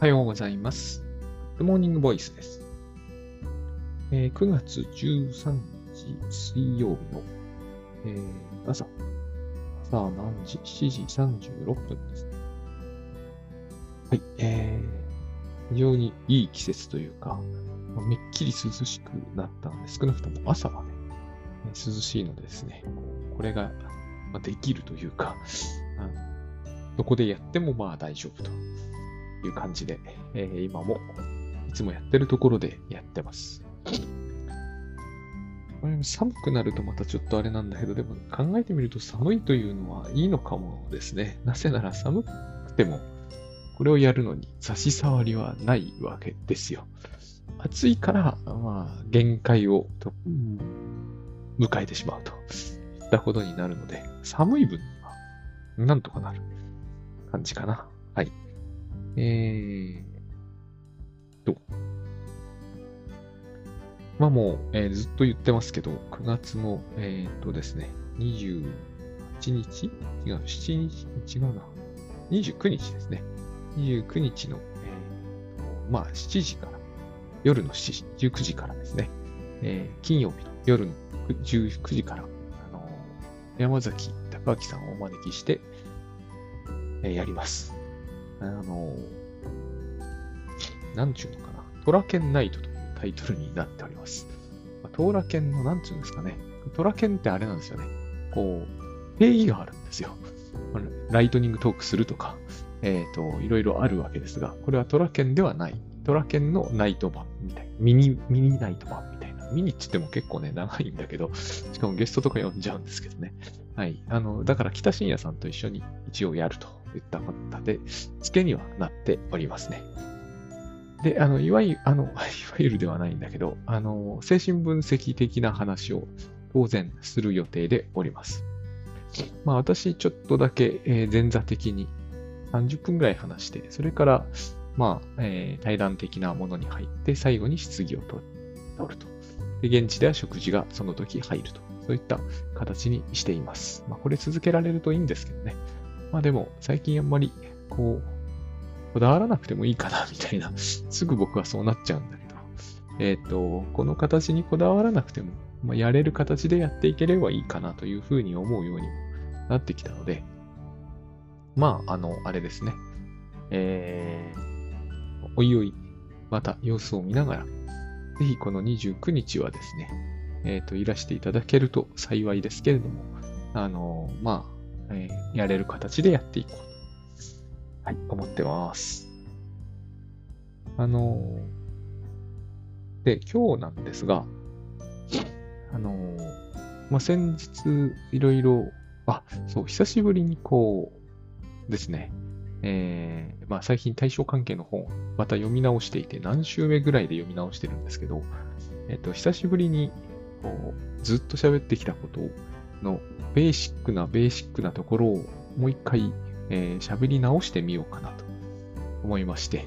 おはようございます。グモーニングボイスです。えー9月13日水曜日の、えー朝、朝何時 ?7 時36分です。はい、えー、非常にいい季節というか、まめっきり涼しくなったので、少なくとも朝はね、涼しいのでですね、こうこれが、ま、できるというか、あのどこでやってもまあ大丈夫という感じで、えー今もいつもやってるところでやってます。寒くなるとまたちょっとあれなんだけど、でも考えてみると寒いというのはいいのかもですね。なぜなら寒くてもこれをやるのに差し障りはないわけですよ。暑いから、まあ、限界を迎えてしまうといったことになるので、寒い分にはなんとかなる感じかな。はい。えーと。まあもう、えーずっと言ってますけど、9月の、えーっとですね、28日？違う、7日？違うな。29日ですね。29日の、えーまあ7時から、夜の7時、19時からですね、えー金曜日の夜の19時から、あの山崎隆明さんをお招きして、えーやります。あの、なんちゅうのかな。トラケンナイトというタイトルになっております。まあ、トラケンの、なんちゅうんですかね。トラケンってあれなんですよね。こう、定義があるんですよ。ライトニングトークするとか、えっ、と、いろいろあるわけですが、これはトラケンではない。トラケンのナイト版みたいな。ミニ、ミニナイト版みたいな。ミニって言っても結構ね、長いんだけど、しかもゲストとか呼んじゃうんですけどね。はい。あの、だから北信也さんと一緒に一応やるといった方で、付けにはなっておりますね。で、あの、いわゆる、あの、いわゆるではないんだけど、あの、精神分析的な話を当然する予定でおります。まあ私ちょっとだけ、えー前座的に30分ぐらい話して、それから、まあ、えー対談的なものに入って、最後に質疑を取取ると。で、現地では食事がその時入ると。そういった形にしています。まあこれ続けられるといいんですけどね。まあでも、最近あんまり、こう、こだわらなくてもいいかな、みたいな。すぐ僕はそうなっちゃうんだけど。えっ、と、この形にこだわらなくても、まあ、やれる形でやっていければいいかなというふうに思うようになってきたので、まあ、あの、あれですね。えー、おいおい、また様子を見ながら、ぜひこの29日はですね、えっ、と、いらしていただけると幸いですけれども、あの、まあ、えーやれる形でやっていこうと、はい、思ってます。あの、で、今日なんですが、あの、まあ、先日、いろいろ、あ、そう、久しぶりにこう、ですね、えーまあ、最近対象関係の本、また読み直していて、何週目ぐらいで読み直してるんですけど、えっと、久しぶりに、こう、ずっと喋ってきたことをの、ベーシックな、ベーシックなところを、もう一回、えー喋り直してみようかなと思いまして、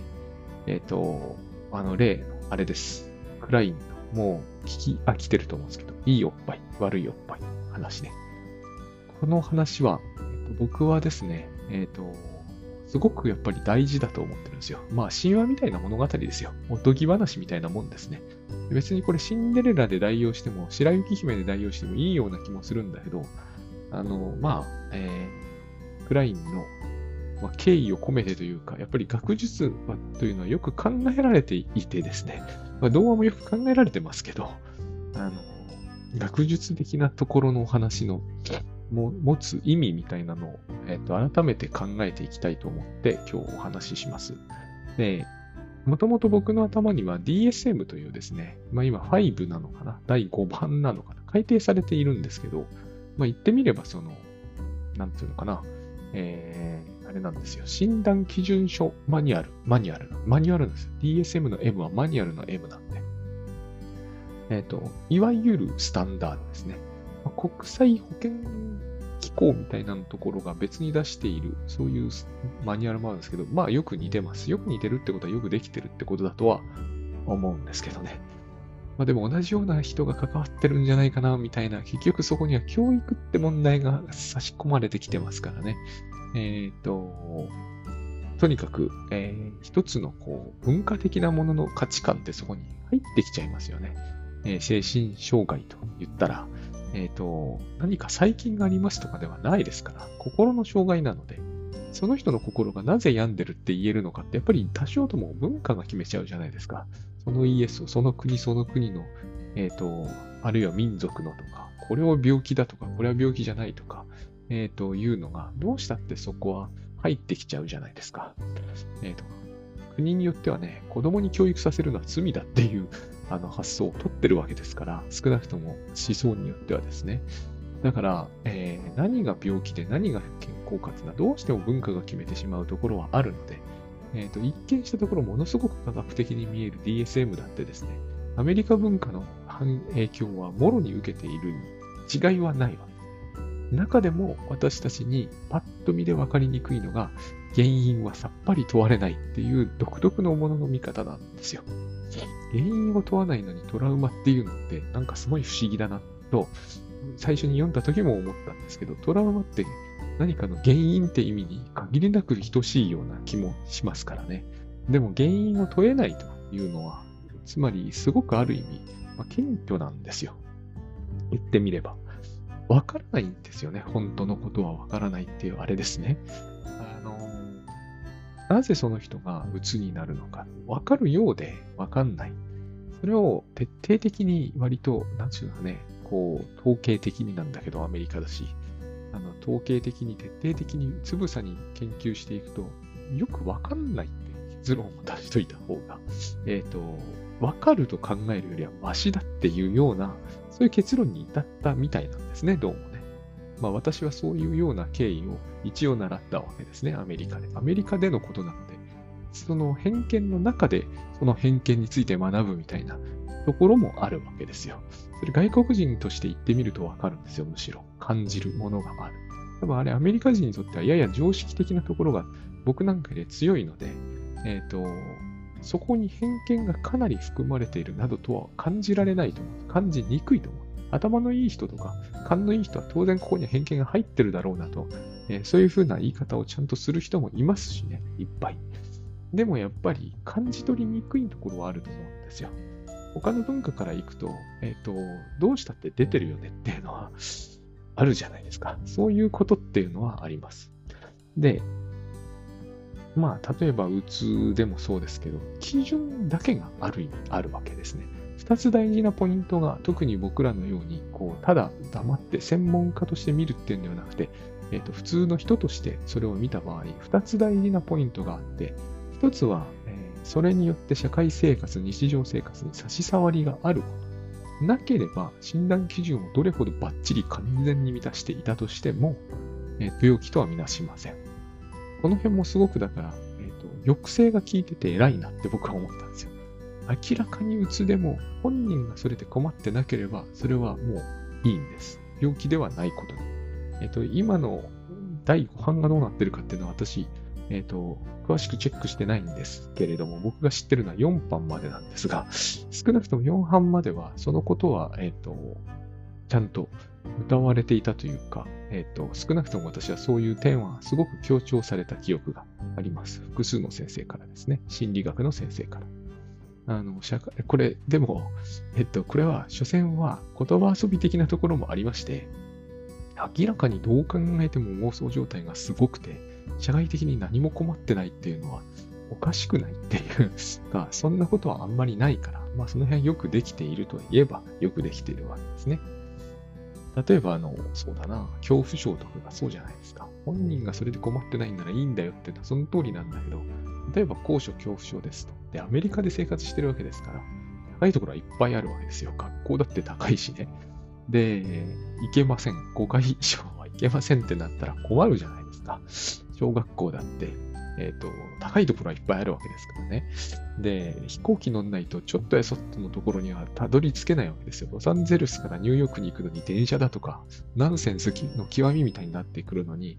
えっ、と、あの、例の、あれです。クラインの、もう聞き飽きてると思うんですけど、いいおっぱい、悪いおっぱいの話ね。この話は、えっと僕はですね、えっ、と、すごくやっぱり大事だと思ってるんですよ。まあ、神話みたいな物語ですよ。おとぎ話みたいなもんですね。別にこれシンデレラで代用しても、白雪姫で代用してもいいような気もするんだけど、あの、まあ、えー、クラインの、まあ、敬意を込めてというか、やっぱり学術はというのはよく考えられていてですね、まあ、童話もよく考えられてますけど、あの、学術的なところのお話のも持つ意味みたいなのを、えっと改めて考えていきたいと思って今日お話しします。で、もともと僕の頭には DSM というですね、まあ今5なのかな、第5番なのかな、改定されているんですけど、まあ言ってみればその、なんていうのかな、えー、あれなんですよ。診断基準書マニュアル、マニュアル、マニュアルなんですよ。DSM の M はマニュアルの M なんで。えっ、と、いわゆるスタンダードですね。まあ国際保険機構みたいなところが別に出している、そういうマニュアルもあるんですけど、まあよく似てます。よく似てるってことはよくできてるってことだとは思うんですけどね。まあでも同じような人が関わってるんじゃないかな、みたいな、結局そこには教育って問題が差し込まれてきてますからね。えっ、と、とにかく、えー、一つのこう文化的なものの価値観ってそこに入ってきちゃいますよね。えー、精神障害と言ったら、えっ、ー、と、何か細菌がありますとかではないですから、心の障害なので、その人の心がなぜ病んでるって言えるのかって、やっぱり多少とも文化が決めちゃうじゃないですか。そのイエスをその国その国の、えっ、ー、と、あるいは民族のとか、これを病気だとか、これは病気じゃないとか、えっ、ー、と、いうのが、どうしたってそこは入ってきちゃうじゃないですか。えっ、と、国によってはね、子供に教育させるのは罪だっていうあの発想を取ってるわけですから、少なくとも思想によってはですね。だから、えー、何が病気で何が健康かっていうのはどうしても文化が決めてしまうところはあるので、えーと、一見したところものすごく科学的に見える DSM だってですね、アメリカ文化の影響はもろに受けているに違いはないわけです。中でも私たちにパッと見で分かりにくいのが原因はさっぱり問われないっていう独特のものの見方なんですよ。原因を問わないのにトラウマっていうのってなんかすごい不思議だなと最初に読んだ時も思ったんですけど、トラウマって何かの原因って意味に限りなく等しいような気もしますからね。でも原因を問えないというのは、つまりすごくある意味、まあ、謙虚なんですよ。言ってみれば。わからないんですよね。本当のことはわからないっていうあれですね。あのなぜその人が鬱になるのか、わかるようでわかんない。それを徹底的に割と、なんちゅうのかね、こう、統計的になんだけど、アメリカだし、あの、統計的に徹底的につぶさに研究していくと、よくわかんないって結論を出しといた方が、えっ、ー、と、わかると考えるよりはマシだっていうような、そういう結論に至ったみたいなんですね、どうも。まあ私はそういうような経緯を一応習ったわけですね、アメリカで。アメリカでのことなので、その偏見の中でその偏見について学ぶみたいなところもあるわけですよ。それ外国人として言ってみるとわかるんですよ、むしろ。感じるものがある。多分あれアメリカ人にとってはやや常識的なところが僕なんかで強いので、え、ー、と、そこに偏見がかなり含まれているなどとは感じられないと思う。感じにくいと思う。頭のいい人とか、勘のいい人は当然ここに偏見が入ってるだろうなと、えー、そういうふうな言い方をちゃんとする人もいますしね、いっぱい。でもやっぱり感じ取りにくいところはあると思うんですよ。他の文化から行くと、えっ、ー、と、どうしたって出てるよねっていうのはあるじゃないですか。そういうことっていうのはあります。で、まあ、例えば、うつでもそうですけど、基準だけがある意味あるわけですね。二つ大事なポイントが、特に僕らのように、こう、ただ黙って専門家として見るっていうんではなくて、えっ、ー、と、普通の人としてそれを見た場合、二つ大事なポイントがあって、一つは、それによって社会生活、日常生活に差し障りがあること。なければ、診断基準をどれほどバッチリ完全に満たしていたとしても、えー、病気とはみなしません。この辺もすごくだから、えーと、抑制が効いてて偉いなって僕は思ったんですよ。明らかにうつでも、本人がそれで困ってなければ、それはもういいんです。病気ではないことに。えっ、と、今の第5版がどうなってるかっていうのは私、えっ、と、詳しくチェックしてないんですけれども、僕が知ってるのは4版までなんですが、少なくとも4版までは、そのことは、えっ、と、ちゃんと歌われていたというか、えっ、と、少なくとも私はそういう点はすごく強調された記憶があります。複数の先生からですね。心理学の先生から。あの、社会、これ、でも、えっと、これは、所詮は言葉遊び的なところもありまして、明らかにどう考えても妄想状態がすごくて、社会的に何も困ってないっていうのはおかしくないっていう か、そんなことはあんまりないから、まあその辺よくできているといえばよくできているわけですね。例えば、あの、そうだな、恐怖症とかがそうじゃないですか。本人がそれで困ってないんならいいんだよっていうのはその通りなんだけど、例えば高所恐怖症ですと。で、アメリカで生活してるわけですから、高いところはいっぱいあるわけですよ。学校だって高いしね。で、行けません。5回以上は行けませんってなったら困るじゃないですか。小学校だって、え、ー、と、高いところはいっぱいあるわけですからね。で、飛行機乗んないとちょっとやそっとのところにはたどり着けないわけですよ。ロサンゼルスからニューヨークに行くのに電車だとか、ナンセンスの極みみたいになってくるのに、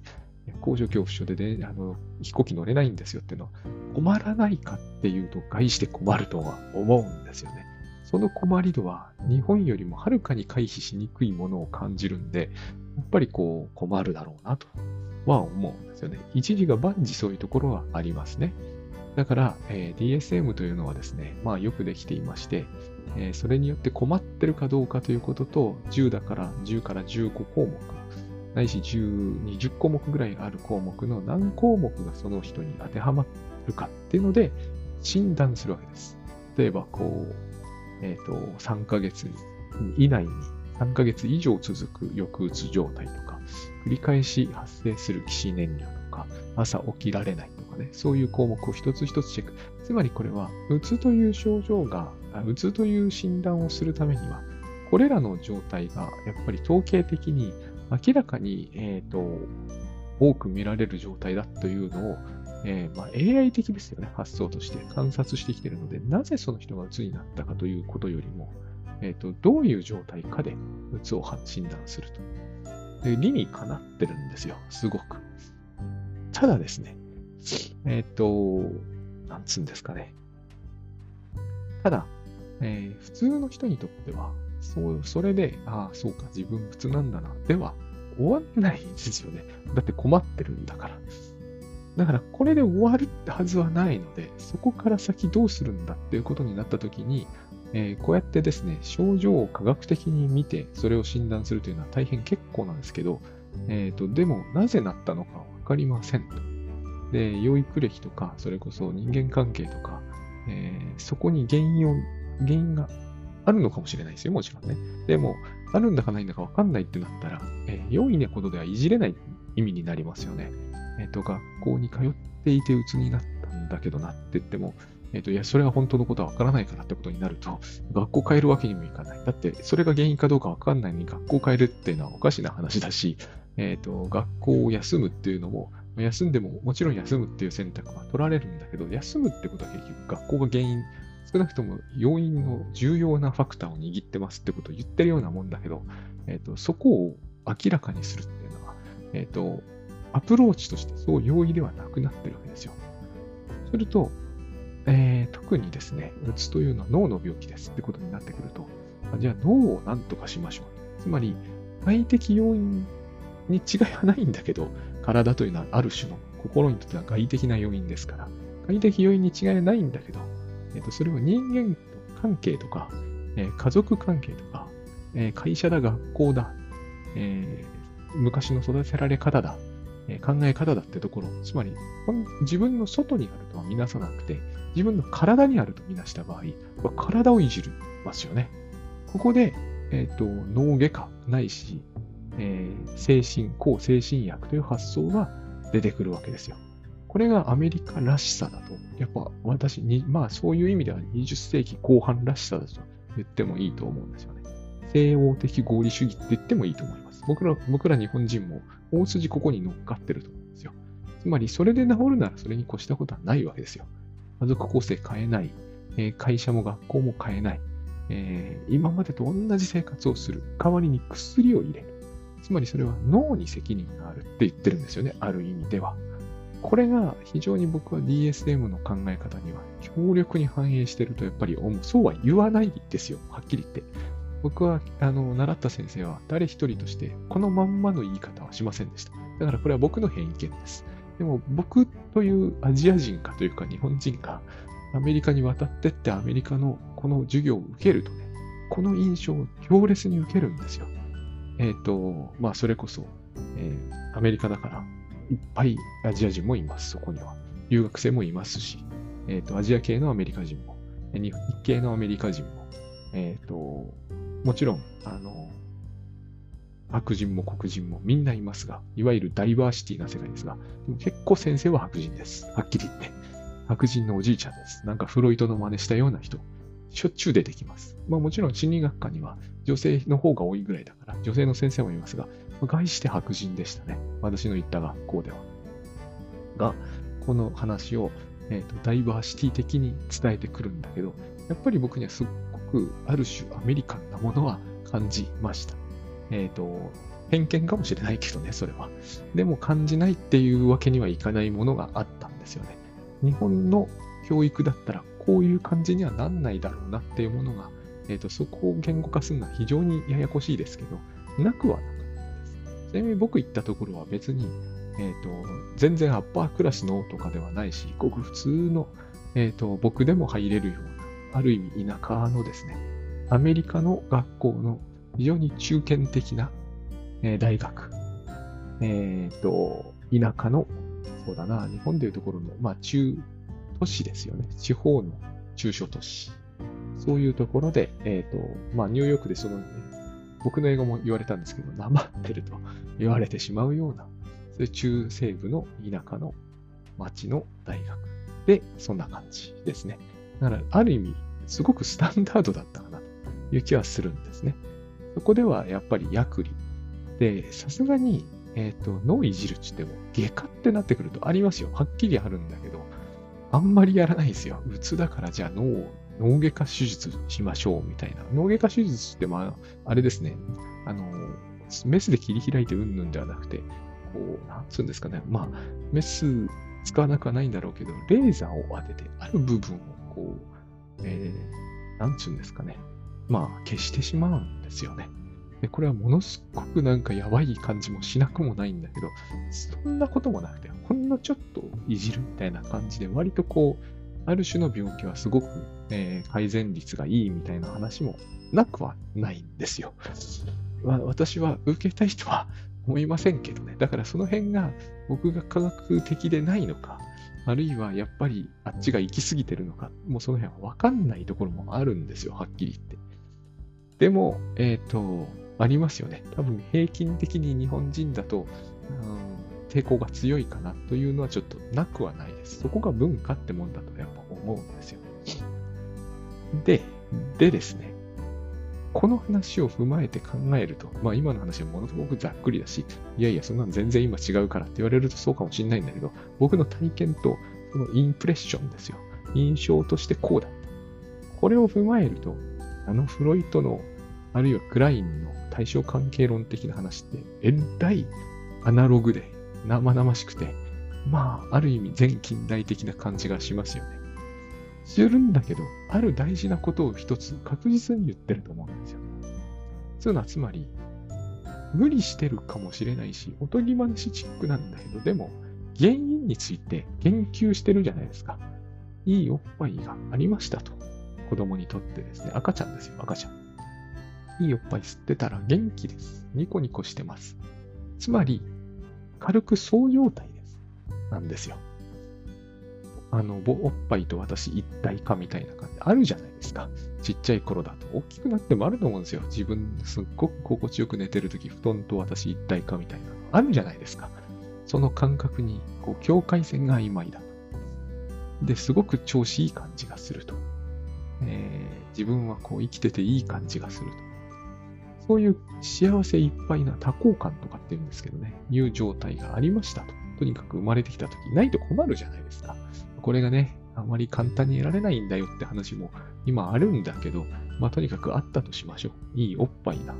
高所恐怖症で、ね、あの飛行機乗れないんですよっていうのは、困らないかっていうと、外して困るとは思うんですよね。その困り度は日本よりもはるかに回避しにくいものを感じるんで、やっぱりこう困るだろうなとは思うんですよね。一時が万事そういうところはありますね。だから、えー、DSM というのはですね、まあよくできていまして、えー、それによって困ってるかどうかということと、10だから10から15項目、ないし10、20項目ぐらいある項目の何項目がその人に当てはまるかっていうので診断するわけです。例えば、こう、えっ、ー、と、3ヶ月以内に3ヶ月以上続く抑うつ状態とか、繰り返し発生する起死燃料とか、朝起きられないとかね、そういう項目を一つ一つチェック。つまりこれは、うつという症状が、うつという診断をするためには、これらの状態がやっぱり統計的に明らかに、えーと、多く見られる状態だというのを、えーまあ、AI 的ですよね、発想として観察してきているので、なぜその人が鬱になったかということよりも、えーと、どういう状態かで鬱を診断すると。で理にかなってるんですよ、すごく。ただですね、えっ、ー、と、なんつうんですかね。ただ、えー、普通の人にとっては、そう、それで、ああ、そうか、自分普通なんだな、では終わんないんですよね。だって困ってるんだから。だから、これで終わるってはずはないので、そこから先どうするんだっていうことになったときに、えー、こうやってですね、症状を科学的に見て、それを診断するというのは大変結構なんですけど、え、ー、と、でも、なぜなったのかわかりませんと。で、養育歴とか、それこそ人間関係とか、えー、そこに原因を、原因があるのかもしれないですよ、もちろんね。でも、あるんだかないんだかわかんないってなったら、えー、良いねことではいじれない意味になりますよね。えっ、ー、と、学校に通っていて鬱になったんだけどなって言っても、えっ、ー、と、いや、それは本当のことはわからないからってことになると、学校変えるわけにもいかない。だって、それが原因かどうかわかんないのに学校変えるっていうのはおかしな話だし、えっ、と、学校を休むっていうのも、休んでも、もちろん休むっていう選択は取られるんだけど、休むってことは結局学校が原因少なくとも要因の重要なファクターを握ってますってことを言ってるようなもんだけど、えっ、ー、と、そこを明らかにするっていうのは、えっ、と、アプローチとしてそう容易ではなくなってるわけですよ。すると、えー、特にですね、うつというのは脳の病気です。ってことになってくると、じゃあ脳を何とかしましょう。つまり、外的要因に違いはないんだけど、体というのはある種の心にとっては外的な要因ですから、外的要因に違いはないんだけど、えっ、と、それを人間関係とか、えー、家族関係とか、えー、会社だ、学校だ、えー、昔の育てられ方だ、え考え方だってところ、つまり自分の外にあるとは見なさなくて、自分の体にあると見なした場合、体をいじるますよね。ここで、えっ、と、脳外科ないし、え精神、抗精神薬という発想が出てくるわけですよ。これがアメリカらしさだと、やっぱ私に、まあそういう意味では20世紀後半らしさだと言ってもいいと思うんですよね。西欧的合理主義って言ってもいいと思います。僕ら、僕ら日本人も大筋ここに乗っかってると思うんですよ。つまりそれで治るならそれに越したことはないわけですよ。家族構成変えない。えー、会社も学校も変えない。えー、今までと同じ生活をする。代わりに薬を入れる。つまりそれは脳に責任があるって言ってるんですよね。ある意味では。これが非常に僕は DSM の考え方には強力に反映してるとやっぱり思う。そうは言わないですよ。はっきり言って。僕は、あの、習った先生は誰一人としてこのまんまの言い方はしませんでした。だからこれは僕の偏見です。でも僕というアジア人かというか日本人がアメリカに渡ってってアメリカのこの授業を受けるとね、この印象を強烈に受けるんですよ。えっ、ー、と、まあそれこそ、えー、アメリカだからいっぱいアジア人もいます、そこには。留学生もいますし、えっ、ー、と、アジア系のアメリカ人も、日系のアメリカ人も、えっ、と、もちろん、あの、白人も黒人もみんないますが、いわゆるダイバーシティな世界ですが、でも結構先生は白人です。はっきり言って。白人のおじいちゃんです。なんかフロイトの真似したような人、しょっちゅう出てきます。まあもちろん心理学科には女性の方が多いぐらいだから、女性の先生もいますが、外して白人でしたね。私の行った学校では。が、この話を、えーと、ダイバーシティ的に伝えてくるんだけど、やっぱり僕にはすっごくある種アメリカンなものは感じました。えっ、ー、と、偏見かもしれないけどね、それは。でも感じないっていうわけにはいかないものがあったんですよね。日本の教育だったらこういう感じにはなんないだろうなっていうものが、え、ー、と、そこを言語化するのは非常にややこしいですけど、なくはなかったです。ちなみに僕行ったところは別に、えっ、と、全然アッパークラスのとかではないし、ごく普通の、えっ、と、僕でも入れるような、ある意味田舎のですね、アメリカの学校の非常に中堅的な、えー大学。えっ、と、田舎の、そうだな、日本でいうところの、まあ、中都市ですよね。地方の中小都市。そういうところで、えっ、と、まあ、ニューヨークでその、ね、僕の英語も言われたんですけど、なまってると 言われてしまうような、そういう中西部の田舎の町の大学で、そんな感じですね。だから、ある意味、すごくスタンダードだったかなという気はするんですね。そこではやっぱり薬理。で、さすがに、えっ、と、脳いじるって言っても、外科ってなってくるとありますよ。はっきりあるんだけど、あんまりやらないですよ。うつだからじゃあ脳を脳外科手術しましょうみたいな。脳外科手術って、まあ、あれですね。あの、メスで切り開いてうんぬんではなくて、こう、なんつうんですかね。まあ、メス使わなくはないんだろうけど、レーザーを当てて、ある部分をこう、えー、なんつうんですかね。まあ、消してしまうんですよね。で、これはものすごくなんかやばい感じもしなくもないんだけど、そんなこともなくて、ほんのちょっといじるみたいな感じで、割とこう、ある種の病気はすごく、えー改善率がいいみたいな話もなくはないんですよ。まあ、私は受けたいとは思いませんけどね。だからその辺が僕が科学的でないのか、あるいはやっぱりあっちが行き過ぎてるのか、もうその辺はわかんないところもあるんですよ、はっきり言って。でも、えっ、と、ありますよね。多分平均的に日本人だと、うん抵抗が強いかなというのはちょっとなくはないです。そこが文化ってもんだとやっぱ思うんですよ。で、でですね、この話を踏まえて考えると、まあ今の話はものすごくざっくりだし、いやいや、そんなの全然今違うからって言われるとそうかもしれないんだけど、僕の体験とそのインプレッションですよ。印象としてこうだ。これを踏まえると、あのフロイトの、あるいはクラインの対象関係論的な話って、えらいアナログで生々しくて、まあ、ある意味全近代的な感じがしますよね。するんだけど、ある大事なことを一つ確実に言ってると思うんですよ。そういうのはつまり、無理してるかもしれないし、おとぎ話チックなんだけど、でも、原因について言及してるじゃないですか。いいおっぱいがありましたと。子供にとってですね、赤ちゃんですよ、赤ちゃん。いいおっぱい吸ってたら元気です。ニコニコしてます。つまり、軽くそう状態です。なんですよ。あの、ぼおっぱいと私一体化みたいな感じあるじゃないですか。ちっちゃい頃だと。大きくなってもあると思うんですよ。自分すっごく心地よく寝てるとき、布団と私一体化みたいなのあるじゃないですか。その感覚に、こう、境界線が曖昧だと。で、すごく調子いい感じがすると。えー自分はこう生きてていい感じがすると。そういう幸せいっぱいな多幸感とかって言うんですけどね、いう状態がありましたと。とにかく生まれてきたとき、ないと困るじゃないですか。これがね、あまり簡単に得られないんだよって話も今あるんだけど、まあとにかくあったとしましょう。いいおっぱいな。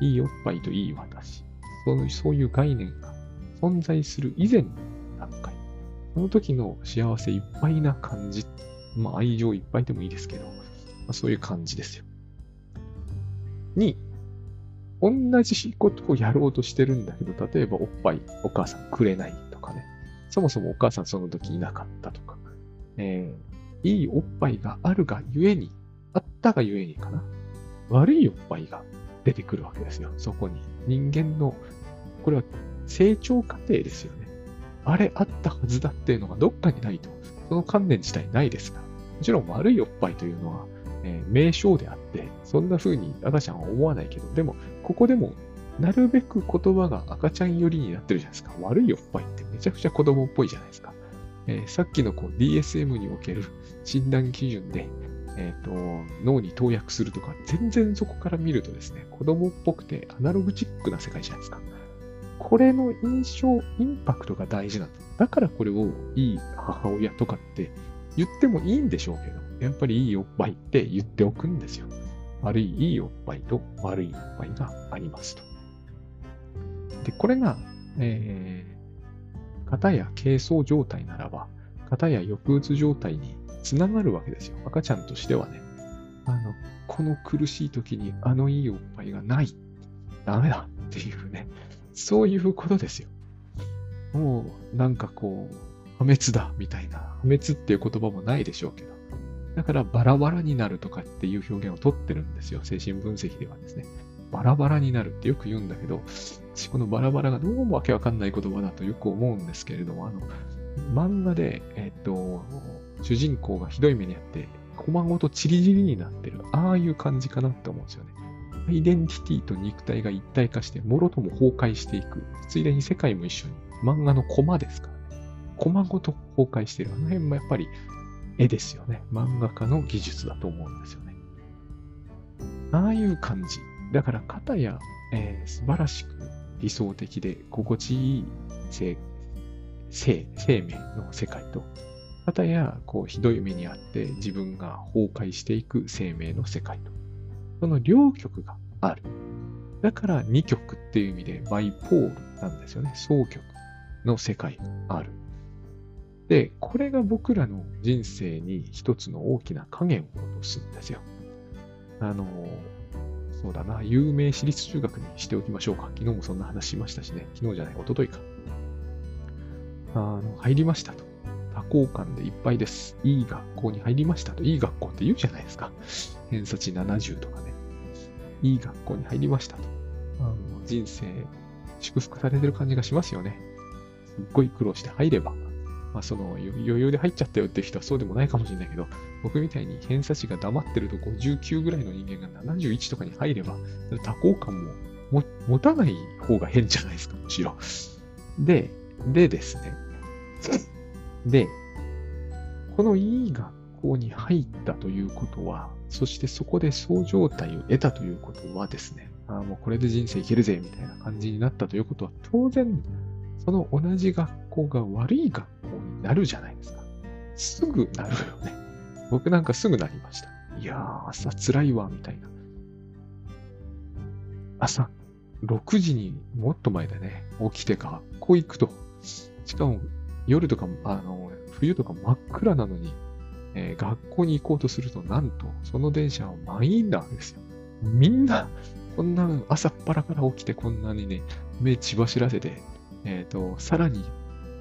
いいおっぱいといい私。そういうそういう概念が存在する以前の段階。その時の幸せいっぱいな感じ。まあ愛情いっぱいでもいいですけど、まあ、そういう感じですよ。に、同じことをやろうとしてるんだけど、例えばおっぱいお母さんくれないとかね。そもそもお母さんその時いなかったとか。えー、いいおっぱいがあるがゆえに、あったがゆえにかな。悪いおっぱいが出てくるわけですよ。そこに。人間の、これは成長過程ですよね。あれあったはずだっていうのがどっかにないと、その観念自体ないですから。もちろん悪いおっぱいというのは、えー名称であって、そんな風に赤ちゃんは思わないけど、でも、ここでも、なるべく言葉が赤ちゃん寄りになってるじゃないですか。悪いおっぱいってめちゃくちゃ子供っぽいじゃないですか。えーさっきのこう DSM における診断基準で、えっ、と、脳に投薬するとか、全然そこから見るとですね、子供っぽくてアナログチックな世界じゃないですか。これの印象、インパクトが大事なんだ。だからこれをいい母親とかって言ってもいいんでしょうけど、やっぱりいいおっぱいって言っておくんですよ。悪いいいおっぱいと悪いおっぱいがありますと。で、これが、えー、型や軽装状態ならば、型や抑うつ状態につながるわけですよ。赤ちゃんとしてはね。あの、この苦しい時にあのいいおっぱいがない。ダメだっていうね。そういうことですよ。もうなんかこう、破滅だみたいな、破滅っていう言葉もないでしょうけど、だからバラバラになるとかっていう表現をとってるんですよ。精神分析ではですね。バラバラになるってよく言うんだけど、このバラバラがどうもわけわかんない言葉だとよく思うんですけれども、あの、漫画で、えっと、主人公がひどい目にあって、コマごとチリチリになってる、ああいう感じかなって思うんですよね。アイデンティティと肉体が一体化して、もろとも崩壊していく。ついでに世界も一緒に。漫画のコマですからね。コマごと崩壊してる。あの辺もやっぱり絵ですよね。漫画家の技術だと思うんですよね。ああいう感じ。だから、型や、えー、素晴らしく理想的で心地いい生生生命の世界と、型やこうひどい目にあって自分が崩壊していく生命の世界と。その両極がある。だから二極っていう意味でバイポールなんですよね。双極の世界がある。で、これが僕らの人生に一つの大きな影を落とすんですよ。あの、そうだな、有名私立中学にしておきましょうか。昨日もそんな話しましたしね。昨日じゃない、一昨日か。あの、入りましたと。多幸感でいっぱいです。いい学校に入りましたと。いい学校って言うじゃないですか。偏差値70とかね。いい学校に入りましたと。あの人生、祝福されてる感じがしますよね。すっごい苦労して入れば、まあ、その余裕で入っちゃったよっていう人はそうでもないかもしれないけど、僕みたいに偏差値が黙ってると59ぐらいの人間が71とかに入れば、多幸感も持たない方が変じゃないですか、むしろ。で、でですね。で、このいい学校に入ったということは、そしてそこでそう状態を得たということはですね、あもうこれで人生いけるぜみたいな感じになったということは、当然、その同じ学校が悪い学校になるじゃないですか。すぐなるよね。僕なんかすぐなりました。いやー、朝辛いわ、みたいな。朝6時にもっと前でね、起きて学校行くと。しかも夜とか、あの、冬とか真っ暗なのに、えー、学校に行こうとすると、なんと、その電車は満員なわけですよ。みんな、こんな朝っぱらから起きてこんなにね、目血走らせて、えっ、ー、と、さらに、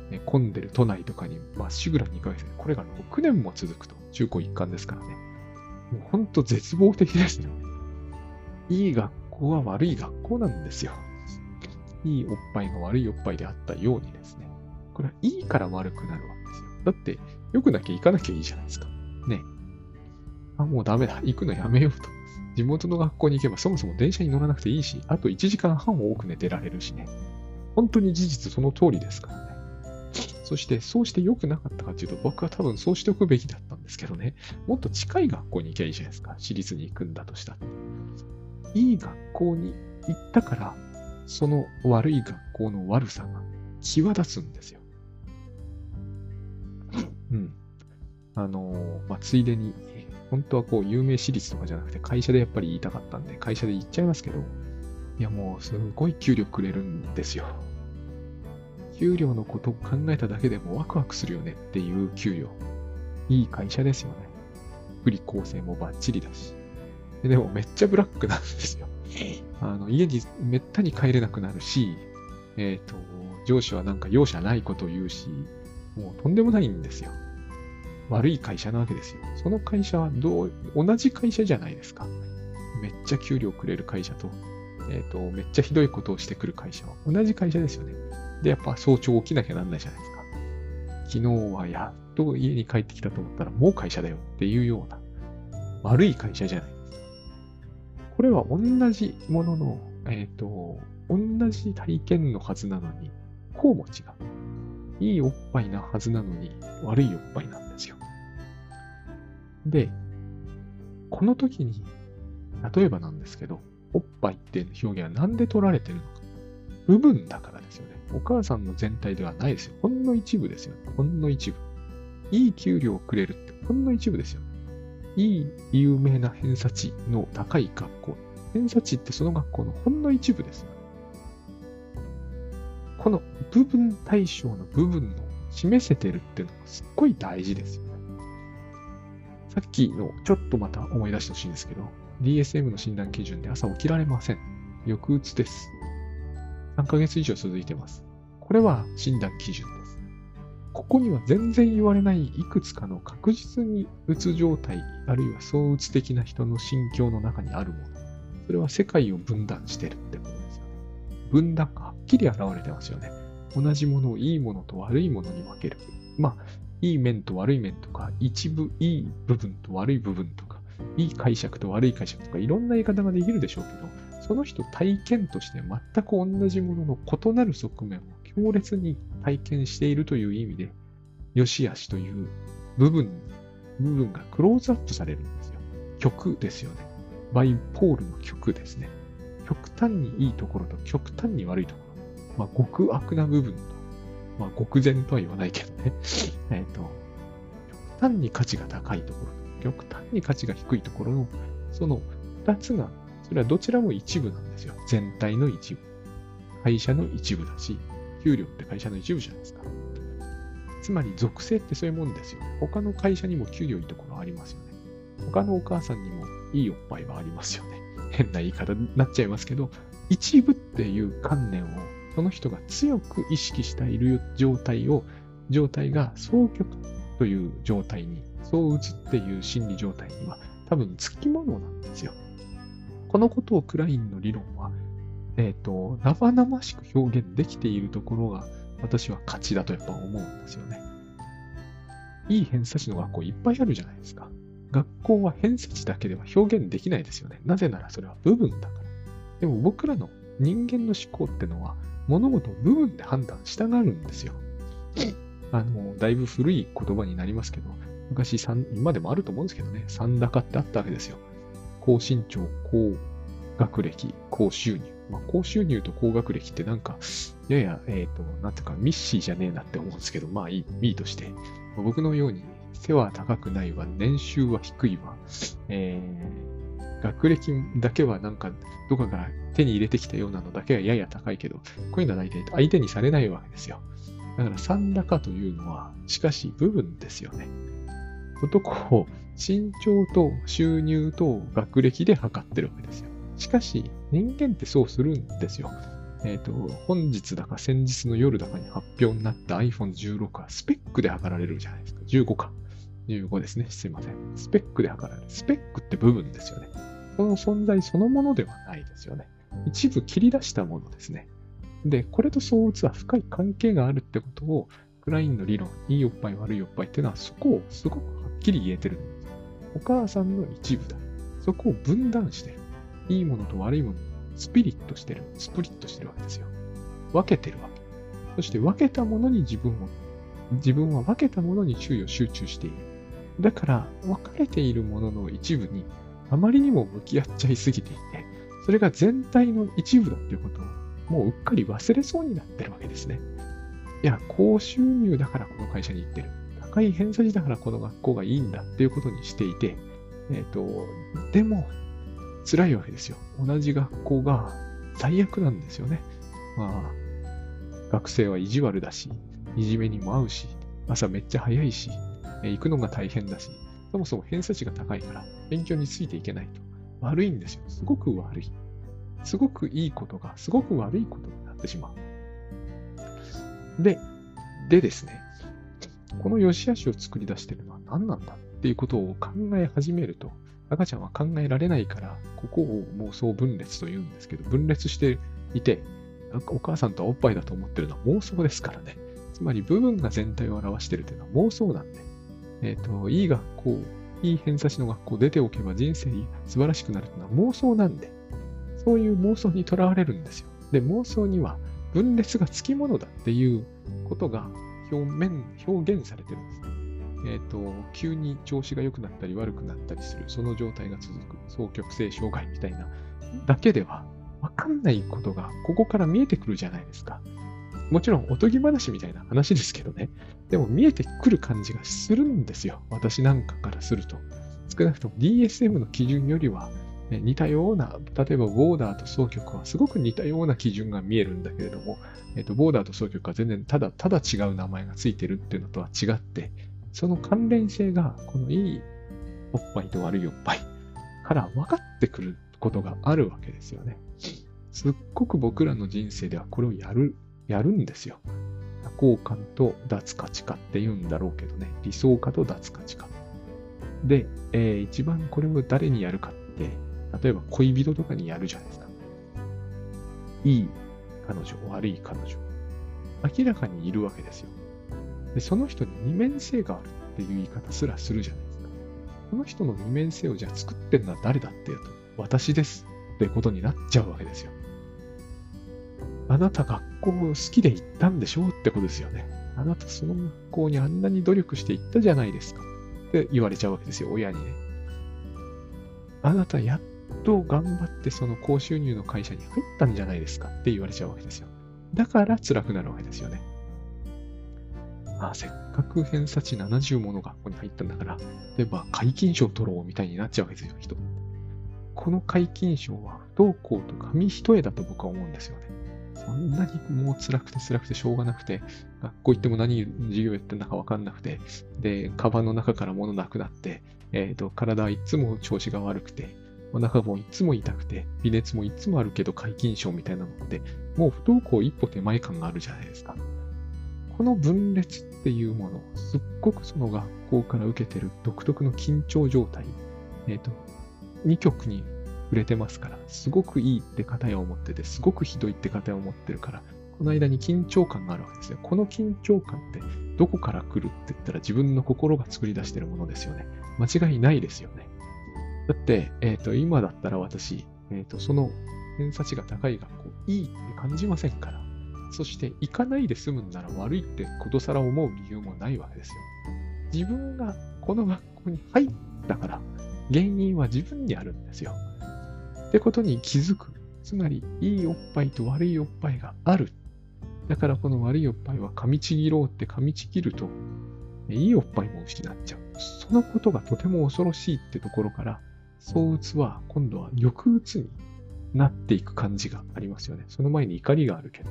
ね、混んでる都内とかにまっしぐら2ヶ月です、これが6年も続くと、中高一貫ですからね。もうほんと絶望的ですよね。いい学校は悪い学校なんですよ。いいおっぱいが悪いおっぱいであったようにですね。これはいいから悪くなるわけですよ。だって、良くなきゃ行かなきゃいいじゃないですか。ね。あ、もうダメだ。行くのやめようと。地元の学校に行けばそもそも電車に乗らなくていいし、あと1時間半多く寝てられるしね。本当に事実その通りですからね。そして、そうして良くなかったかっていうと、僕は多分そうしておくべきだったんですけどね。もっと近い学校に行けばいいじゃないですか。私立に行くんだとしたら。いい学校に行ったから、その悪い学校の悪さが際立つんですよ。うん。あのー、まあ、ついでに、本当はこう、有名私立とかじゃなくて、会社でやっぱり言いたかったんで、会社で言っちゃいますけど、いやもう、すごい給料くれるんですよ。給料のことを考えただけでもワクワクするよねっていう給料。いい会社ですよね。福利厚生もバッチリだし。でもめっちゃブラックなんですよ。あの家にめったに帰れなくなるし、えっ、ー、と、上司はなんか容赦ないことを言うし、もうとんでもないんですよ。悪い会社なわけですよ。その会社はどう、同じ会社じゃないですか。めっちゃ給料くれる会社と、えっ、ー、と、めっちゃひどいことをしてくる会社は同じ会社ですよね。で、やっぱ早朝起きなきゃなんないじゃないですか。昨日はやっと家に帰ってきたと思ったらもう会社だよっていうような悪い会社じゃないですか。これは同じものの、えっ、ー、と、同じ体験のはずなのに、こうも違う。いいおっぱいなはずなのに悪いおっぱいなんですよ。で、この時に、例えばなんですけど、おっぱいっていう表現は何で取られてるのか。部分だからですよね。お母さんの全体ではないですよ。ほんの一部ですよ。ほんの一部。いい給料をくれるってほんの一部ですよ。いい有名な偏差値の高い学校。偏差値ってその学校のほんの一部ですよね。この部分対象の部分の示せてるっていうのがすっごい大事ですよね。さっきのちょっとまた思い出してほしいんですけど、DSM の診断基準で朝起きられません。抑うつです。3ヶ月以上続いてます。これは診断基準です。ここには全然言われないいくつかの確実にうつ状態、あるいは躁うつ的な人の心境の中にあるもの。それは世界を分断してるってことですよね。分断がはっきり現れてますよね。同じものをいいものと悪いものに分ける。まあ、いい面と悪い面とか、一部いい部分と悪い部分とか、いい解釈と悪い解釈とか、いろんな言い方ができるでしょうけど、その人体験として全く同じものの異なる側面を強烈に体験しているという意味で、良し悪しという部分、部分がクローズアップされるんですよ。曲ですよね。バイポールの曲ですね。極端にいいところと極端に悪いところ。まあ、極悪な部分と、まあ、極善とは言わないけどね。えっと、極端に価値が高いところと、極端に価値が低いところの、その二つが、それはどちらも一部なんですよ。全体の一部。会社の一部だし、給料って会社の一部じゃないですか。つまり属性ってそういうもんですよ。他の会社にも給料いいところありますよね。他のお母さんにもいいおっぱいはありますよね。変な言い方になっちゃいますけど、一部っていう観念をその人が強く意識している状態を、状態が双極という状態に、そう打つっていう心理状態には多分つきものなんですよ。このことをクラインの理論は、えっ、ー、と、生々しく表現できているところが私は価値だとやっぱ思うんですよね。いい偏差値の学校いっぱいあるじゃないですか。学校は偏差値だけでは表現できないですよね。なぜならそれは部分だから。でも僕らの人間の思考ってのは物事を部分で判断したがるんですよ。あの、だいぶ古い言葉になりますけど、昔、今でもあると思うんですけどね、三高ってあったわけですよ。高身長、高学歴、高収入。まあ、高収入と高学歴ってなんか、やや、えっ、ー、と、なんていうか、ミッシーじゃねえなって思うんですけど、まあいい、いいとして、僕のように背は高くないわ、年収は低いわ、えー、学歴だけはなんか、どこかから手に入れてきたようなのだけはやや高いけど、こういうのは大体相手にされないわけですよ。だから残高というのは、しかし部分ですよね。男を身長と収入と学歴で測ってるわけですよ。しかし、人間ってそうするんですよ。えっ、ー、と、本日だか先日の夜だかに発表になった iPhone16 はスペックで測られるじゃないですか。15か。15ですね。すいません。スペックで測られる。スペックって部分ですよね。その存在そのものではないですよね。一部切り出したものですね。で、これと相打つは深い関係があるってことを、クラインの理論、いいおっぱい悪いおっぱいっていうのはそこをすごくはっきり言えてる。お母さんの一部だ。そこを分断してる。いいものと悪いもの、スピリットしてる。スプリットしてるわけですよ。分けてるわけ。そして分けたものに自分を、自分は分けたものに注意を集中している。だから、分かれているものの一部にあまりにも向き合っちゃいすぎていて、それが全体の一部だっていうことをもううっかり忘れそうになってるわけですね。いや、高収入だからこの会社に行ってる。高い偏差値だからこの学校がいいんだっていうことにしていて、えっ、ー、と、でも、辛いわけですよ。同じ学校が最悪なんですよね。まあ、学生は意地悪だし、いじめにも合うし、朝めっちゃ早いし、え行くのが大変だし、そもそも偏差値が高いから勉強についていけないと。悪いんですよ。すごく悪い。すごくいいことが、すごく悪いことになってしまう。で、でですね、この良し悪しを作り出してるのは何なんだっていうことを考え始めると、赤ちゃんは考えられないから、ここを妄想分裂と言うんですけど、分裂していて、なんかお母さんとはおっぱいだと思ってるのは妄想ですからね。つまり部分が全体を表しているというのは妄想なんで、えっ、ー、と、いい学校、いい偏差値の学校出ておけば人生素晴らしくなるというのは妄想なんで、そういう妄想にとらわれるんですよ。で、妄想には分裂がつきものだっていうことが表面、表現されてるんですね。えっ、ー、と、急に調子が良くなったり悪くなったりする、その状態が続く、双極性障害みたいな、だけではわかんないことがここから見えてくるじゃないですか。もちろんおとぎ話みたいな話ですけどね。でも見えてくる感じがするんですよ。私なんかからすると。少なくとも DSM の基準よりは似たような、例えばボーダーと双極はすごく似たような基準が見えるんだけれども、えっと、ボーダーと双極は全然ただ、ただ違う名前がついてるっていうのとは違って、その関連性が、このいいおっぱいと悪いおっぱいから分かってくることがあるわけですよね。すっごく僕らの人生ではこれをやる、やるんですよ。多幸感と脱価値化って言うんだろうけどね。理想化と脱価値化。で、えー、一番これを誰にやるかって、例えば恋人とかにやるじゃないですか。いい彼女、悪い彼女。明らかにいるわけですよ。で、その人に二面性があるっていう言い方すらするじゃないですか。その人の二面性をじゃあ作ってるのは誰だっていうと、私ですってことになっちゃうわけですよ。あなた学校好きで行ったんでしょうってことですよね。あなたその学校にあんなに努力して行ったじゃないですか。って言われちゃうわけですよ、親にね。あなたやっと頑張ってその高収入の会社に入ったんじゃないですかって言われちゃうわけですよ。だから辛くなるわけですよね。あ、せっかく偏差値70もの学校に入ったんだから、例えば皆勤賞取ろうみたいになっちゃうわけですよ、人。この皆勤賞は不登校と紙一重だと僕は思うんですよね。そんなにもう辛くて辛くてしょうがなくて、学校行っても何授業やってんだかわかんなくて、で、カバンの中から物なくなって、えっ、ー、と、体はいつも調子が悪くて、お腹もいつも痛くて、微熱もいつもあるけど皆勤賞みたいなのって、もう不登校一歩手前感があるじゃないですか。この分裂っていうもの、すっごくその学校から受けてる独特の緊張状態、えっ、ー、と、2曲に触れてますから、すごくいいって方や思ってて、すごくひどいって方や思ってるから、この間に緊張感があるわけですよ。この緊張感ってどこから来るって言ったら自分の心が作り出してるものですよね。間違いないですよね。だって、えっ、ー、と、今だったら私、えっ、ー、と、その偏差値が高い学校、いいって感じませんから。そして、行かないで済むんなら悪いってことさら思う理由もないわけですよ。自分がこの学校に入ったから、原因は自分にあるんですよ。ってことに気づく。つまり、いいおっぱいと悪いおっぱいがある。だからこの悪いおっぱいは噛みちぎろうって噛みちぎると、いいおっぱいも失っちゃう。そのことがとても恐ろしいってところから、相うつは今度は抑うつになっていく感じがありますよね。その前に怒りがあるけど。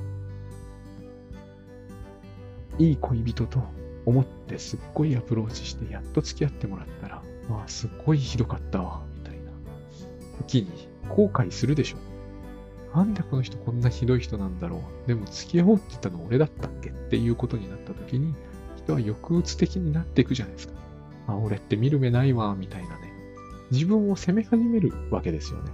いい恋人と思ってすっごいアプローチしてやっと付き合ってもらったら、まあすっごいひどかったわ、みたいな時に後悔するでしょ。なんでこの人こんなひどい人なんだろう。でも付き合おうって言ったの俺だったっけっていうことになった時に、人は抑うつ的になっていくじゃないですか。あ、俺って見る目ないわ、みたいなね。自分を責め始めるわけですよね。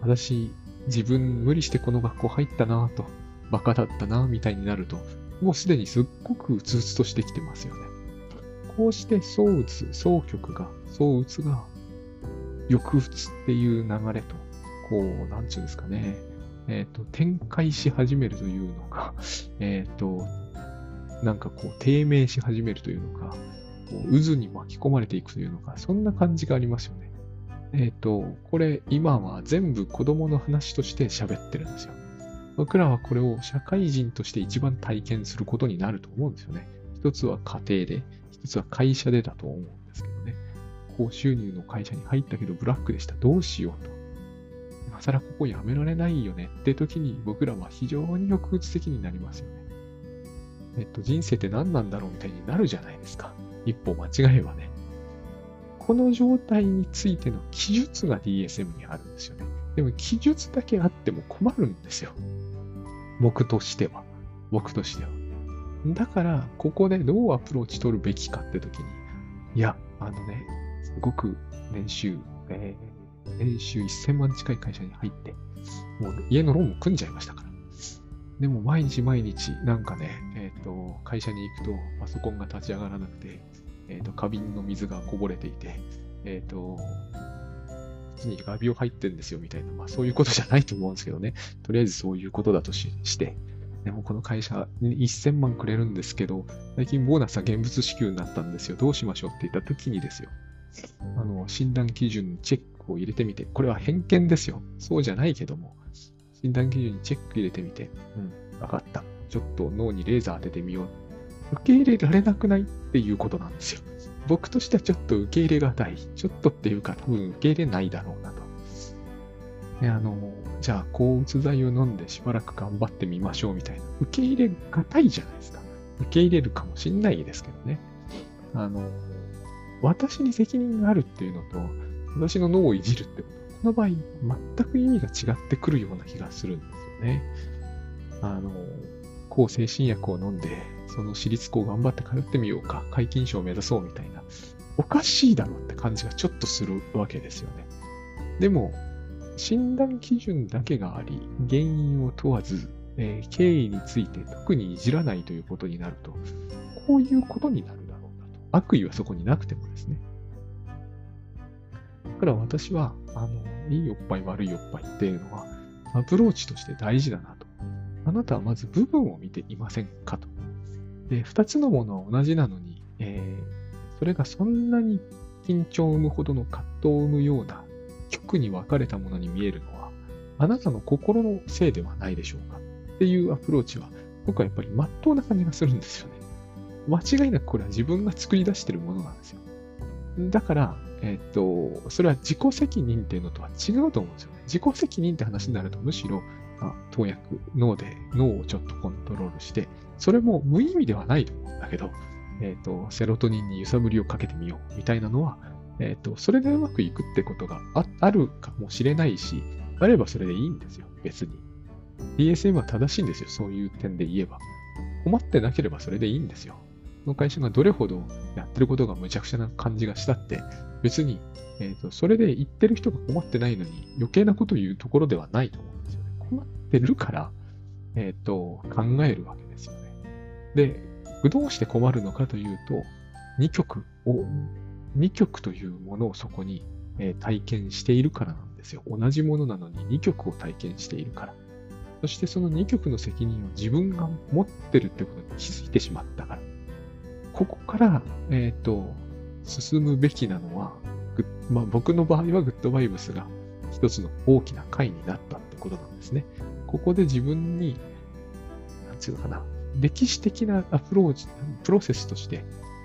私、自分無理してこの学校入ったなぁと、バカだったなぁみたいになると、もうすでにすっごくうつうつとしてきてますよね。こうして相うつ、相極が、相うつが、抑うつっていう流れと、こう、なんちゅうんですかね、えっ、ー、と、展開し始めるというのか、えっ、ー、と、なんかこう、低迷し始めるというのか、こう渦に巻き込まれていくというのか、そんな感じがありますよね。えっ、ー、と、これ今は全部子供の話として喋ってるんですよ。僕らはこれを社会人として一番体験することになると思うんですよね。一つは家庭で、一つは会社でだと思うんですけどね。高収入の会社に入ったけどブラックでした。どうしようと。今更ここ辞められないよねって時に僕らは非常に抑うつ的になりますよね。えっと、人生って何なんだろうみたいになるじゃないですか。一歩間違えばね。この状態についての記述が DSM にあるんですよね。でも記述だけあっても困るんですよ。僕としては。僕としては。だから、ここでどうアプローチ取るべきかって時に、いや、あのね、すごく年収、えー、年収1000万近い会社に入って、もう家のローンも組んじゃいましたから。でも毎日毎日、なんかね、えっ、ー、と、会社に行くとパソコンが立ち上がらなくて、えっ、ー、と、花瓶の水がこぼれていて、えっ、ー、と、普通に画鋲入ってんですよみたいな、まあそういうことじゃないと思うんですけどね。とりあえずそういうことだとしして、でもこの会社1000万くれるんですけど、最近ボーナスは現物支給になったんですよ。どうしましょうって言った時にですよ。あの、診断基準チェックを入れてみて、これは偏見ですよ。そうじゃないけども、診断基準にチェック入れてみて、うん、わかった。ちょっと脳にレーザー当ててみよう。受け入れられなくないっていうことなんですよ。僕としてはちょっと受け入れがたい。ちょっとっていうか多分受け入れないだろうなと。ね、あの、じゃあ抗うつ剤を飲んでしばらく頑張ってみましょうみたいな。受け入れがたいじゃないですか。受け入れるかもしんないですけどね。あの、私に責任があるっていうのと、私の脳をいじるってことこの場合、全く意味が違ってくるような気がするんですよね。あの、抗精神薬を飲んで、その私立校頑張って通ってみようか、皆勤賞を目指そうみたいな、おかしいだろって感じがちょっとするわけですよね。でも、診断基準だけがあり、原因を問わず、えー、経緯について特にいじらないということになると、こういうことになるだろうなと。悪意はそこになくてもですね。だから私は、あの、いいおっぱい悪いおっぱいっていうのは、アプローチとして大事だなと。あなたはまず部分を見ていませんかと。で、二つのものは同じなのに、えー、それがそんなに緊張を生むほどの葛藤を生むような極に分かれたものに見えるのは、あなたの心のせいではないでしょうかっていうアプローチは、僕はやっぱり真っ当な感じがするんですよね。間違いなくこれは自分が作り出しているものなんですよ。だから、えっ、と、それは自己責任っていうのとは違うと思うんですよね。自己責任って話になると、むしろ、あ投薬、脳で脳をちょっとコントロールして、それも無意味ではないと思うんだけど、えっ、と、セロトニンに揺さぶりをかけてみようみたいなのは、えっ、と、それでうまくいくってことがあるかもしれないし、あればそれでいいんですよ、別に。DSM は正しいんですよ、そういう点で言えば。困ってなければそれでいいんですよ。その会社がどれほどやってることが無茶苦茶な感じがしたって、別に、え、ー、と、それで言ってる人が困ってないのに余計なこと言うところではないと思うんですよね。困ってるから、えっ、ー、と、考えるわけですよね。で、どうして困るのかというと、2曲を、2曲というものをそこに、えー、体験しているからなんですよ。同じものなのに2曲を体験しているから。そしてその2曲の責任を自分が持ってるってことに気づいてしまったから。ここから、えっ、ー、と、進むべきなのは、まあ、僕の場合はグッドバイブスが一つの大きな回になったってことなんですね。ここで自分に、なんていうのかな、歴史的なアプローチ、プロセスとして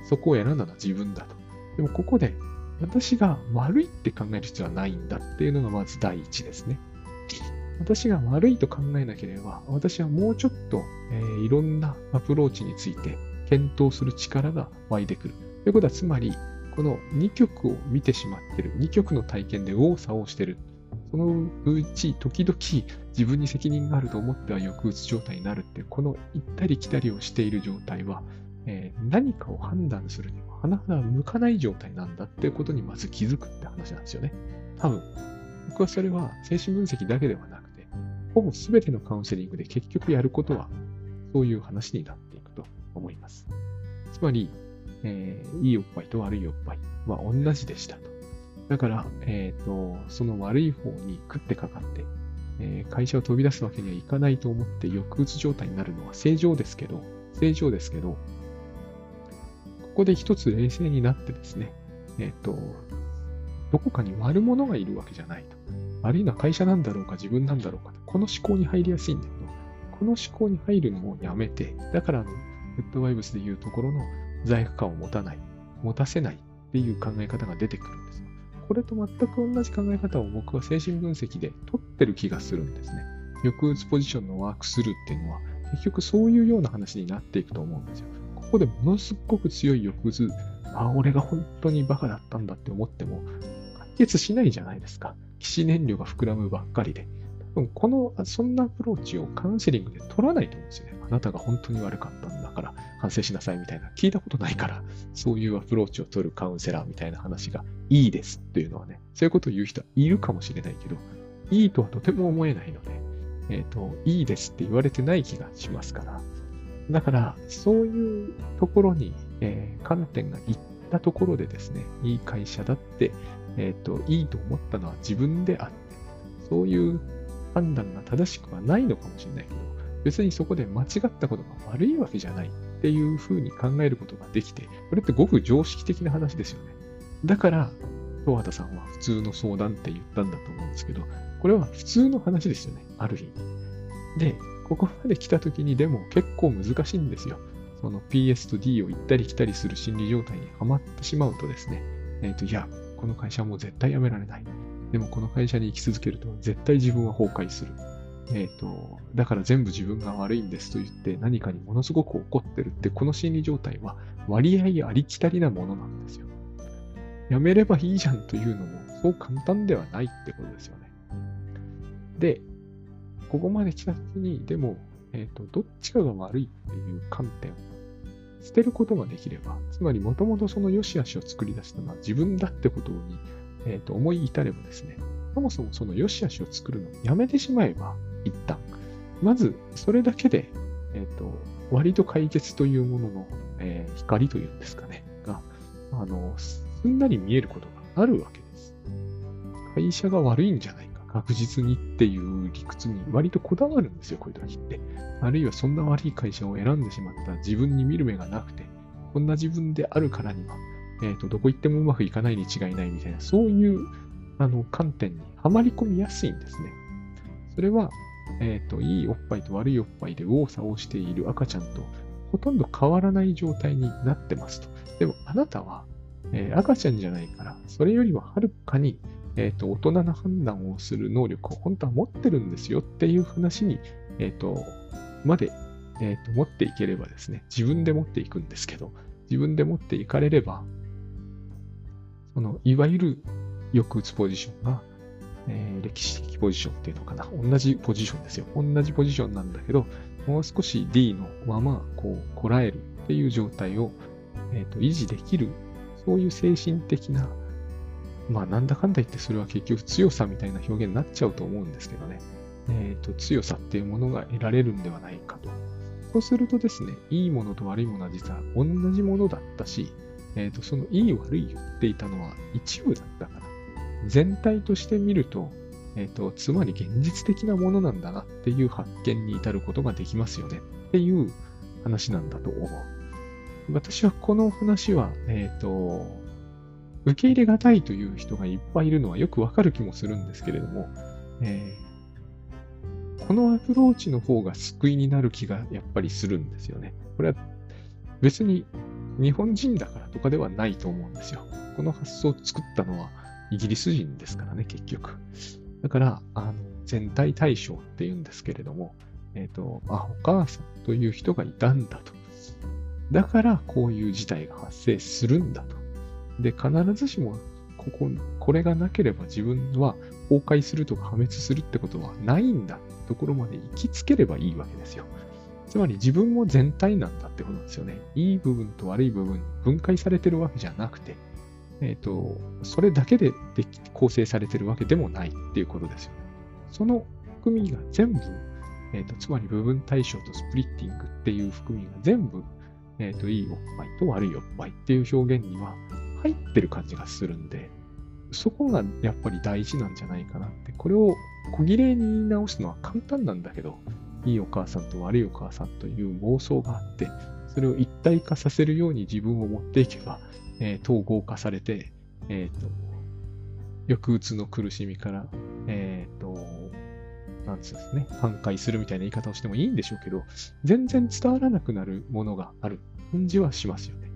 そこを選んだのは自分だと。でもここで私が悪いって考える必要はないんだっていうのがまず第一ですね。私が悪いと考えなければ、私はもうちょっと、えー、いろんなアプローチについて検討する力が湧いてくる。ということは、つまり、この2曲を見てしまってる、2曲の体験で右往左往してる。そのうち、時々自分に責任があると思っては抑うつ状態になるって、この行ったり来たりをしている状態は、えー、何かを判断するには鼻が向かない状態なんだっていうことにまず気づくって話なんですよね。多分、僕はそれは精神分析だけではなくて、ほぼ全てのカウンセリングで結局やることは、そういう話になっていくと思います。つまり、えー、いいおっぱいと悪いおっぱいは同じでしたと。だから、え、ー、と、その悪い方に食ってかかって、えー、会社を飛び出すわけにはいかないと思って抑うつ状態になるのは正常ですけど、正常ですけど、ここで一つ冷静になってですね、えっ、ー、と、どこかに悪者がいるわけじゃないと。悪いのは会社なんだろうか自分なんだろうか。この思考に入りやすいんだけど、この思考に入るのをやめて、だからあの、グッドバイブスで言うところの罪悪感を持たない、持たせないっていう考え方が出てくるんです。これと全く同じ考え方を僕は精神分析で取ってる気がするんですね。抑うつポジションのワークスルーっていうのは、結局そういうような話になっていくと思うんですよ。ここでものすごく強い抑うつ、あ、俺が本当にバカだったんだって思っても、解決しないじゃないですか。起死燃料が膨らむばっかりで。多分この、そんなアプローチをカウンセリングで取らないと思うんですよね。あなたが本当に悪かったんだから反省しなさいみたいな、聞いたことないから、そういうアプローチを取るカウンセラーみたいな話がいいですっていうのはね、そういうことを言う人はいるかもしれないけど、いいとはとても思えないので、えっ、ー、と、いいですって言われてない気がしますから。だから、そういうところに、えー、観点がいったところでですね、いい会社だって、えっ、ー、と、いいと思ったのは自分であって、そういう判断が正しくはないのかもしれないけど、別にそこで間違ったことが悪いわけじゃないっていうふうに考えることができて、これってごく常識的な話ですよね。だから、戸畑さんは普通の相談って言ったんだと思うんですけど、これは普通の話ですよね、ある意味。で、ここまで来た時にでも結構難しいんですよ。その PS と D を行ったり来たりする心理状態にはまってしまうとですね、えっ、ー、と、いや、この会社はもう絶対辞められない。でもこの会社に生き続けると絶対自分は崩壊する。えっ、ー、と、だから全部自分が悪いんですと言って何かにものすごく怒ってるって、この心理状態は割合ありきたりなものなんですよ。やめればいいじゃんというのもそう簡単ではないってことですよね。で、ここまで来た時に、でも、えっ、と、どっちかが悪いっていう観点を捨てることができれば、つまりもともとその良し悪しを作り出したのは自分だってことに、えー、と思い至ればですね、そもそもその良し悪しを作るのをやめてしまえば、一旦、まずそれだけで、えっ、と、割と解決というものの、えー光というんですかね、が、あの、すんなり見えることがあるわけです。会社が悪いんじゃないか、確実にっていう理屈に割とこだわるんですよ、こういう時って。あるいはそんな悪い会社を選んでしまった自分に見る目がなくて、こんな自分であるからには、えっ、と、どこ行ってもうまくいかないに違いないみたいな、そういう、あの、観点にはまり込みやすいんですね。それは、えっ、と、いいおっぱいと悪いおっぱいで右往左往している赤ちゃんとほとんど変わらない状態になってますと。でも、あなたは、えー赤ちゃんじゃないから、それよりははるかに、えっ、と、大人な判断をする能力を本当は持ってるんですよっていう話に、えっ、と、まで、えっ、と、持っていければですね、自分で持っていくんですけど、自分で持っていかれれば、その、いわゆるよく打つポジションが、えー歴史的ポジションっていうのかな。同じポジションですよ。同じポジションなんだけど、もう少し D のまま、こう、こらえるっていう状態を、えっ、と、維持できる、そういう精神的な、まあ、なんだかんだ言ってそれは結局強さみたいな表現になっちゃうと思うんですけどね。えっ、と、強さっていうものが得られるんではないかと。そうするとですね、いいものと悪いものは実は同じものだったし、えっ、と、そのいい悪い言っていたのは一部だったから、全体として見ると、えっ、と、つまり現実的なものなんだなっていう発見に至ることができますよねっていう話なんだと思う。私はこの話は、えっ、と、受け入れがたいという人がいっぱいいるのはよくわかる気もするんですけれども、えーこのアプローチの方が救いになる気がやっぱりするんですよね。これは別に日本人だからとかではないと思うんですよ。この発想を作ったのはイギリス人ですからね、結局。だから、あの全体対象っていうんですけれども、えっ、と、あ、お母さんという人がいたんだと。だから、こういう事態が発生するんだと。で、必ずしも、ここ、これがなければ自分は崩壊するとか破滅するってことはないんだってところまで行きつければいいわけですよ。つまり自分も全体なんだってことですよね。いい部分と悪い部分に分解されてるわけじゃなくて、えっ、と、それだけでで構成されてるわけでもないっていうことですよね。その含みが全部、えっ、と、つまり部分対象とスプリッティングっていう含みが全部、えっ、と、いいおっぱいと悪いおっぱいっていう表現には入ってる感じがするんで、そこがやっぱり大事なんじゃないかなって。これを小綺麗に言い直すのは簡単なんだけど、いいお母さんと悪いお母さんという妄想があって、それを一体化させるように自分を持っていけば、えー統合化されて、えっ、と、抑うつの苦しみから、えっ、と、なんつうんですね、反壊するみたいな言い方をしてもいいんでしょうけど、全然伝わらなくなるものがある感じはしますよね。